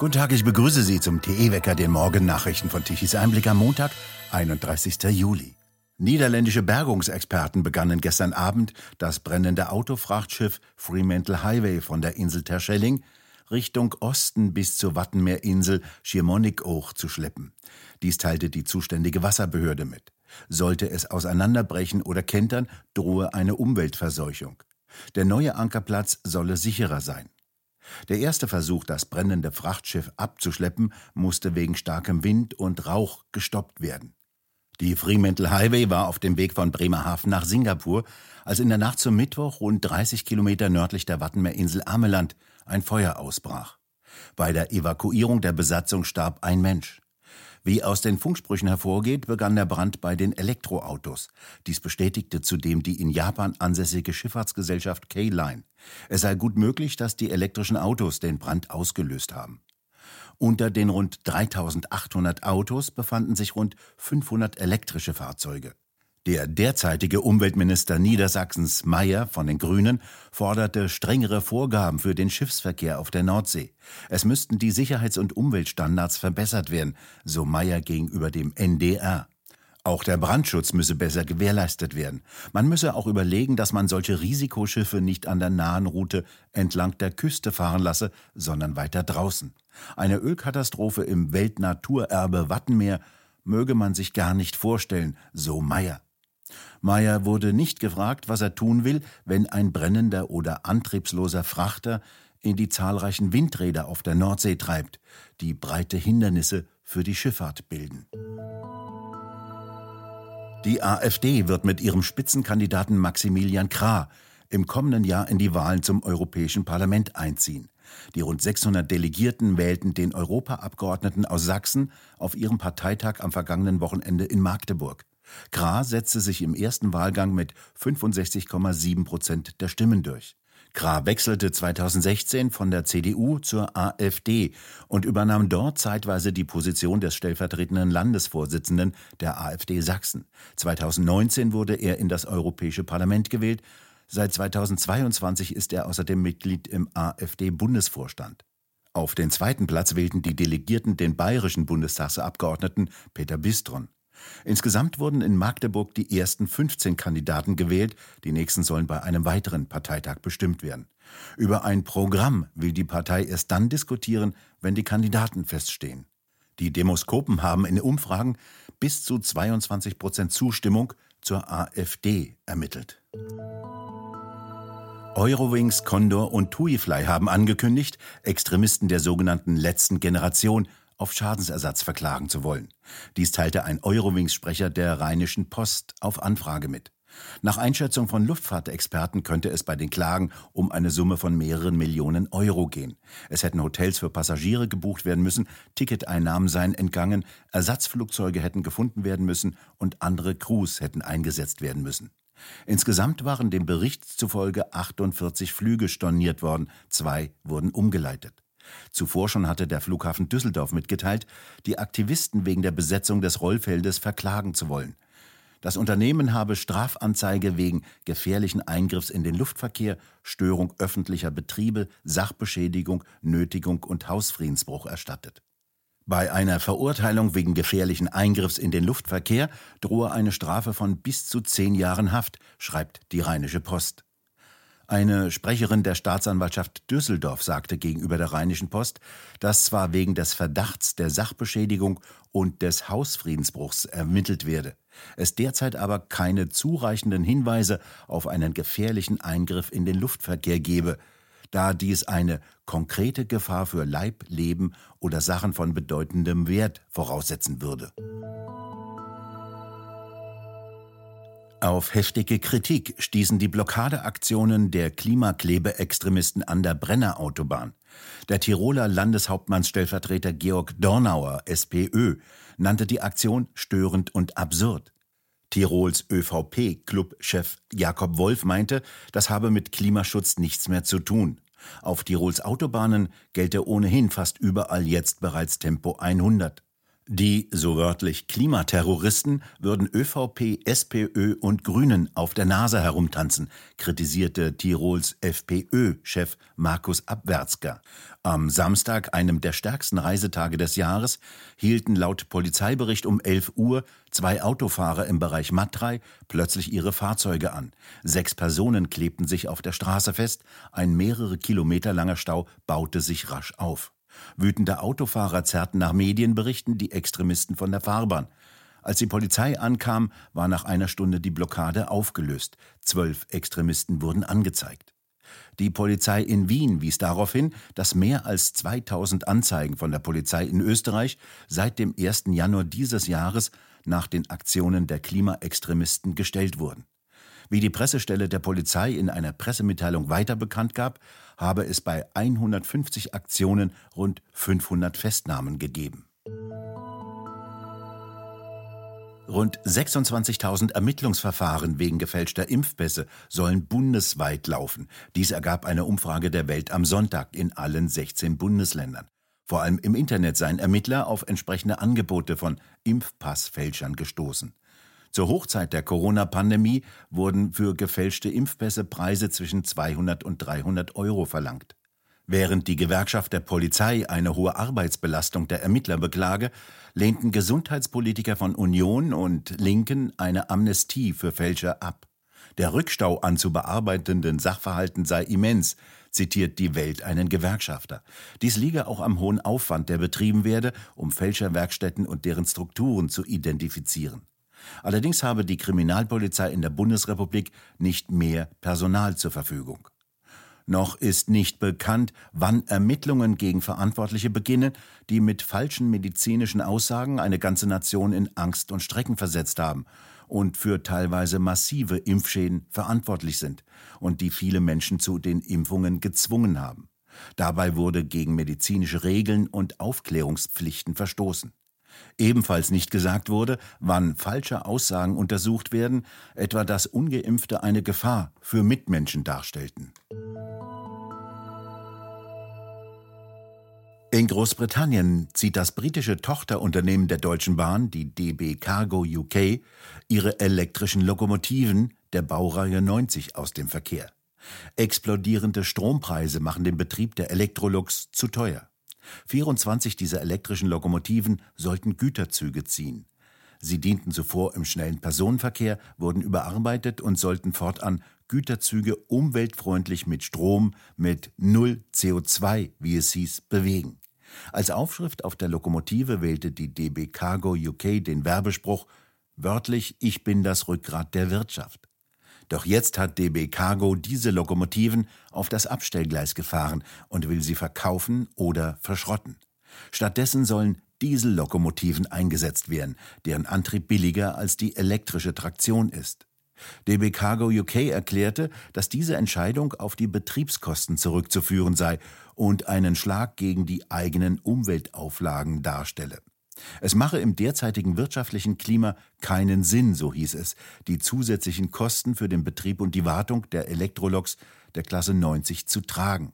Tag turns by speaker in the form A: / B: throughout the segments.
A: Guten Tag, ich begrüße Sie zum TE-Wecker, den Morgennachrichten von Tichys Einblick am Montag, 31. Juli. Niederländische Bergungsexperten begannen gestern Abend, das brennende Autofrachtschiff Fremantle Highway von der Insel Terschelling Richtung Osten bis zur Wattenmeerinsel Schiermonnikoog zu schleppen. Dies teilte die zuständige Wasserbehörde mit. Sollte es auseinanderbrechen oder kentern, drohe eine Umweltverseuchung. Der neue Ankerplatz solle sicherer sein. Der erste Versuch, das brennende Frachtschiff abzuschleppen, musste wegen starkem Wind und Rauch gestoppt werden. Die Fremantle Highway war auf dem Weg von Bremerhaven nach Singapur, als in der Nacht zum Mittwoch rund 30 Kilometer nördlich der Wattenmeerinsel Ameland ein Feuer ausbrach. Bei der Evakuierung der Besatzung starb ein Mensch. Wie aus den Funksprüchen hervorgeht, begann der Brand bei den Elektroautos. Dies bestätigte zudem die in Japan ansässige Schifffahrtsgesellschaft K-Line. Es sei gut möglich, dass die elektrischen Autos den Brand ausgelöst haben. Unter den rund 3800 Autos befanden sich rund 500 elektrische Fahrzeuge. Der derzeitige Umweltminister Niedersachsens Mayer von den Grünen forderte strengere Vorgaben für den Schiffsverkehr auf der Nordsee. Es müssten die Sicherheits- und Umweltstandards verbessert werden, so Mayer gegenüber dem NDR. Auch der Brandschutz müsse besser gewährleistet werden. Man müsse auch überlegen, dass man solche Risikoschiffe nicht an der nahen Route entlang der Küste fahren lasse, sondern weiter draußen. Eine Ölkatastrophe im Weltnaturerbe Wattenmeer möge man sich gar nicht vorstellen, so Meyer. Meyer wurde nicht gefragt, was er tun will, wenn ein brennender oder antriebsloser Frachter in die zahlreichen Windräder auf der Nordsee treibt, die breite Hindernisse für die Schifffahrt bilden. Die AfD wird mit ihrem Spitzenkandidaten Maximilian Krah im kommenden Jahr in die Wahlen zum Europäischen Parlament einziehen. Die rund 600 Delegierten wählten den Europaabgeordneten aus Sachsen auf ihrem Parteitag am vergangenen Wochenende in Magdeburg. Krah setzte sich im ersten Wahlgang mit 65,7 Prozent der Stimmen durch. Krah wechselte 2016 von der CDU zur AfD und übernahm dort zeitweise die Position des stellvertretenden Landesvorsitzenden der AfD Sachsen. 2019 wurde er in das Europäische Parlament gewählt. Seit 2022 ist er außerdem Mitglied im AfD-Bundesvorstand. Auf den zweiten Platz wählten die Delegierten den bayerischen Bundestagsabgeordneten Peter Bistron. Insgesamt wurden in Magdeburg die ersten 15 Kandidaten gewählt, die nächsten sollen bei einem weiteren Parteitag bestimmt werden. Über ein Programm will die Partei erst dann diskutieren, wenn die Kandidaten feststehen. Die Demoskopen haben in Umfragen bis zu 22 Prozent Zustimmung zur AfD ermittelt. Eurowings, Condor und TuiFly haben angekündigt, Extremisten der sogenannten letzten Generation auf Schadensersatz verklagen zu wollen. Dies teilte ein Eurowings-Sprecher der Rheinischen Post auf Anfrage mit. Nach Einschätzung von Luftfahrtexperten könnte es bei den Klagen um eine Summe von mehreren Millionen Euro gehen. Es hätten Hotels für Passagiere gebucht werden müssen, Ticketeinnahmen seien entgangen, Ersatzflugzeuge hätten gefunden werden müssen und andere Crews hätten eingesetzt werden müssen. Insgesamt waren dem Bericht zufolge 48 Flüge storniert worden, zwei wurden umgeleitet. Zuvor schon hatte der Flughafen Düsseldorf mitgeteilt, die Aktivisten wegen der Besetzung des Rollfeldes verklagen zu wollen. Das Unternehmen habe Strafanzeige wegen gefährlichen Eingriffs in den Luftverkehr, Störung öffentlicher Betriebe, Sachbeschädigung, Nötigung und Hausfriedensbruch erstattet. Bei einer Verurteilung wegen gefährlichen Eingriffs in den Luftverkehr drohe eine Strafe von bis zu zehn Jahren Haft, schreibt die Rheinische Post. Eine Sprecherin der Staatsanwaltschaft Düsseldorf sagte gegenüber der Rheinischen Post, dass zwar wegen des Verdachts der Sachbeschädigung und des Hausfriedensbruchs ermittelt werde, es derzeit aber keine zureichenden Hinweise auf einen gefährlichen Eingriff in den Luftverkehr gebe, da dies eine konkrete Gefahr für Leib, Leben oder Sachen von bedeutendem Wert voraussetzen würde. Auf heftige Kritik stießen die Blockadeaktionen der Klimaklebeextremisten an der Brennerautobahn. Der Tiroler Landeshauptmannsstellvertreter Georg Dornauer, SPÖ, nannte die Aktion störend und absurd. Tirols ÖVP-Clubchef Jakob Wolf meinte, das habe mit Klimaschutz nichts mehr zu tun. Auf Tirols Autobahnen gelte ohnehin fast überall jetzt bereits Tempo 100. Die, so wörtlich, Klimaterroristen würden ÖVP, SPÖ und Grünen auf der Nase herumtanzen, kritisierte Tirols FPÖ-Chef Markus Abwärtsger. Am Samstag, einem der stärksten Reisetage des Jahres, hielten laut Polizeibericht um 11 Uhr zwei Autofahrer im Bereich Matrei plötzlich ihre Fahrzeuge an. Sechs Personen klebten sich auf der Straße fest, ein mehrere Kilometer langer Stau baute sich rasch auf. Wütende Autofahrer zerrten nach Medienberichten die Extremisten von der Fahrbahn. Als die Polizei ankam, war nach einer Stunde die Blockade aufgelöst. Zwölf Extremisten wurden angezeigt. Die Polizei in Wien wies darauf hin, dass mehr als 2000 Anzeigen von der Polizei in Österreich seit dem 1. Januar dieses Jahres nach den Aktionen der Klimaextremisten gestellt wurden. Wie die Pressestelle der Polizei in einer Pressemitteilung weiter bekannt gab, habe es bei 150 Aktionen rund 500 Festnahmen gegeben. Rund 26.000 Ermittlungsverfahren wegen gefälschter Impfpässe sollen bundesweit laufen. Dies ergab eine Umfrage der Welt am Sonntag in allen 16 Bundesländern. Vor allem im Internet seien Ermittler auf entsprechende Angebote von Impfpassfälschern gestoßen. Zur Hochzeit der Corona-Pandemie wurden für gefälschte Impfpässe Preise zwischen 200 und 300 Euro verlangt. Während die Gewerkschaft der Polizei eine hohe Arbeitsbelastung der Ermittler beklage, lehnten Gesundheitspolitiker von Union und Linken eine Amnestie für Fälscher ab. Der Rückstau an zu bearbeitenden Sachverhalten sei immens, zitiert die Welt einen Gewerkschafter. Dies liege auch am hohen Aufwand, der betrieben werde, um Fälscherwerkstätten und deren Strukturen zu identifizieren. Allerdings habe die Kriminalpolizei in der Bundesrepublik nicht mehr Personal zur Verfügung. Noch ist nicht bekannt, wann Ermittlungen gegen Verantwortliche beginnen, die mit falschen medizinischen Aussagen eine ganze Nation in Angst und Strecken versetzt haben und für teilweise massive Impfschäden verantwortlich sind und die viele Menschen zu den Impfungen gezwungen haben. Dabei wurde gegen medizinische Regeln und Aufklärungspflichten verstoßen. Ebenfalls nicht gesagt wurde, wann falsche Aussagen untersucht werden, etwa dass ungeimpfte eine Gefahr für Mitmenschen darstellten. In Großbritannien zieht das britische Tochterunternehmen der Deutschen Bahn, die DB Cargo UK, ihre elektrischen Lokomotiven der Baureihe 90 aus dem Verkehr. Explodierende Strompreise machen den Betrieb der Elektrolux zu teuer. 24 dieser elektrischen Lokomotiven sollten Güterzüge ziehen. Sie dienten zuvor im schnellen Personenverkehr, wurden überarbeitet und sollten fortan Güterzüge umweltfreundlich mit Strom mit Null CO2, wie es hieß, bewegen. Als Aufschrift auf der Lokomotive wählte die DB Cargo UK den Werbespruch wörtlich Ich bin das Rückgrat der Wirtschaft. Doch jetzt hat DB Cargo diese Lokomotiven auf das Abstellgleis gefahren und will sie verkaufen oder verschrotten. Stattdessen sollen Diesellokomotiven eingesetzt werden, deren Antrieb billiger als die elektrische Traktion ist. DB Cargo UK erklärte, dass diese Entscheidung auf die Betriebskosten zurückzuführen sei und einen Schlag gegen die eigenen Umweltauflagen darstelle. Es mache im derzeitigen wirtschaftlichen Klima keinen Sinn, so hieß es, die zusätzlichen Kosten für den Betrieb und die Wartung der Elektroloks der Klasse 90 zu tragen.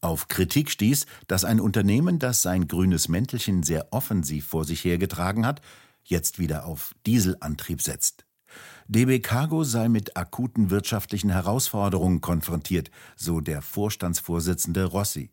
A: Auf Kritik stieß, dass ein Unternehmen, das sein grünes Mäntelchen sehr offensiv vor sich hergetragen hat, jetzt wieder auf Dieselantrieb setzt. DB Cargo sei mit akuten wirtschaftlichen Herausforderungen konfrontiert, so der Vorstandsvorsitzende Rossi.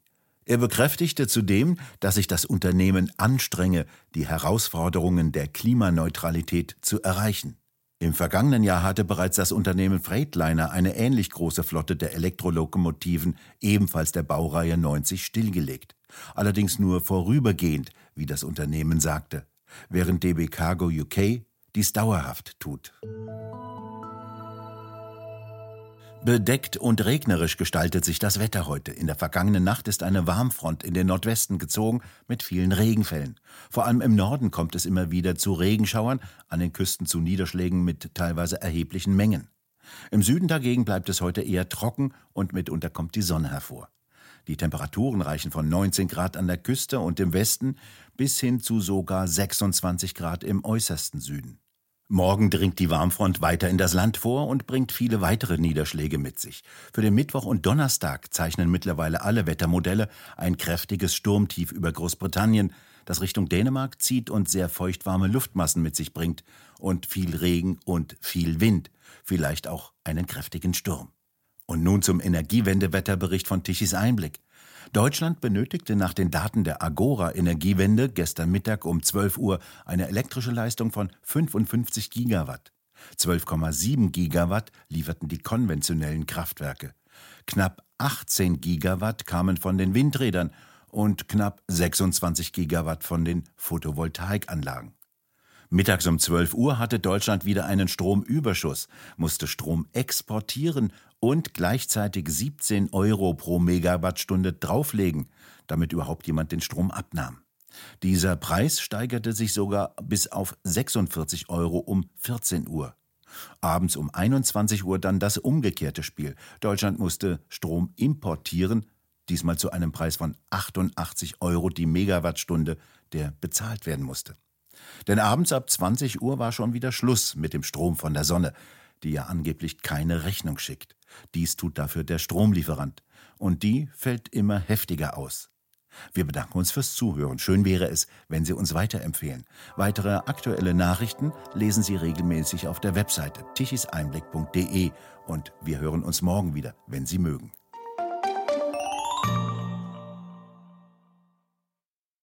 A: Er bekräftigte zudem, dass sich das Unternehmen anstrenge, die Herausforderungen der Klimaneutralität zu erreichen. Im vergangenen Jahr hatte bereits das Unternehmen Freightliner eine ähnlich große Flotte der Elektrolokomotiven, ebenfalls der Baureihe 90, stillgelegt. Allerdings nur vorübergehend, wie das Unternehmen sagte, während DB Cargo UK dies dauerhaft tut. Bedeckt und regnerisch gestaltet sich das Wetter heute. In der vergangenen Nacht ist eine Warmfront in den Nordwesten gezogen mit vielen Regenfällen. Vor allem im Norden kommt es immer wieder zu Regenschauern, an den Küsten zu Niederschlägen mit teilweise erheblichen Mengen. Im Süden dagegen bleibt es heute eher trocken und mitunter kommt die Sonne hervor. Die Temperaturen reichen von 19 Grad an der Küste und im Westen bis hin zu sogar 26 Grad im äußersten Süden. Morgen dringt die Warmfront weiter in das Land vor und bringt viele weitere Niederschläge mit sich. Für den Mittwoch und Donnerstag zeichnen mittlerweile alle Wettermodelle ein kräftiges Sturmtief über Großbritannien, das Richtung Dänemark zieht und sehr feuchtwarme Luftmassen mit sich bringt und viel Regen und viel Wind, vielleicht auch einen kräftigen Sturm. Und nun zum Energiewendewetterbericht von Tichys Einblick. Deutschland benötigte nach den Daten der Agora Energiewende gestern Mittag um 12 Uhr eine elektrische Leistung von 55 Gigawatt. 12,7 Gigawatt lieferten die konventionellen Kraftwerke. Knapp 18 Gigawatt kamen von den Windrädern und knapp 26 Gigawatt von den Photovoltaikanlagen. Mittags um 12 Uhr hatte Deutschland wieder einen Stromüberschuss, musste Strom exportieren und gleichzeitig 17 Euro pro Megawattstunde drauflegen, damit überhaupt jemand den Strom abnahm. Dieser Preis steigerte sich sogar bis auf 46 Euro um 14 Uhr. Abends um 21 Uhr dann das umgekehrte Spiel. Deutschland musste Strom importieren, diesmal zu einem Preis von 88 Euro die Megawattstunde, der bezahlt werden musste. Denn abends ab 20 Uhr war schon wieder Schluss mit dem Strom von der Sonne, die ja angeblich keine Rechnung schickt. Dies tut dafür der Stromlieferant. Und die fällt immer heftiger aus. Wir bedanken uns fürs Zuhören. Schön wäre es, wenn Sie uns weiterempfehlen. Weitere aktuelle Nachrichten lesen Sie regelmäßig auf der Webseite tichiseinblick.de und wir hören uns morgen wieder, wenn Sie mögen.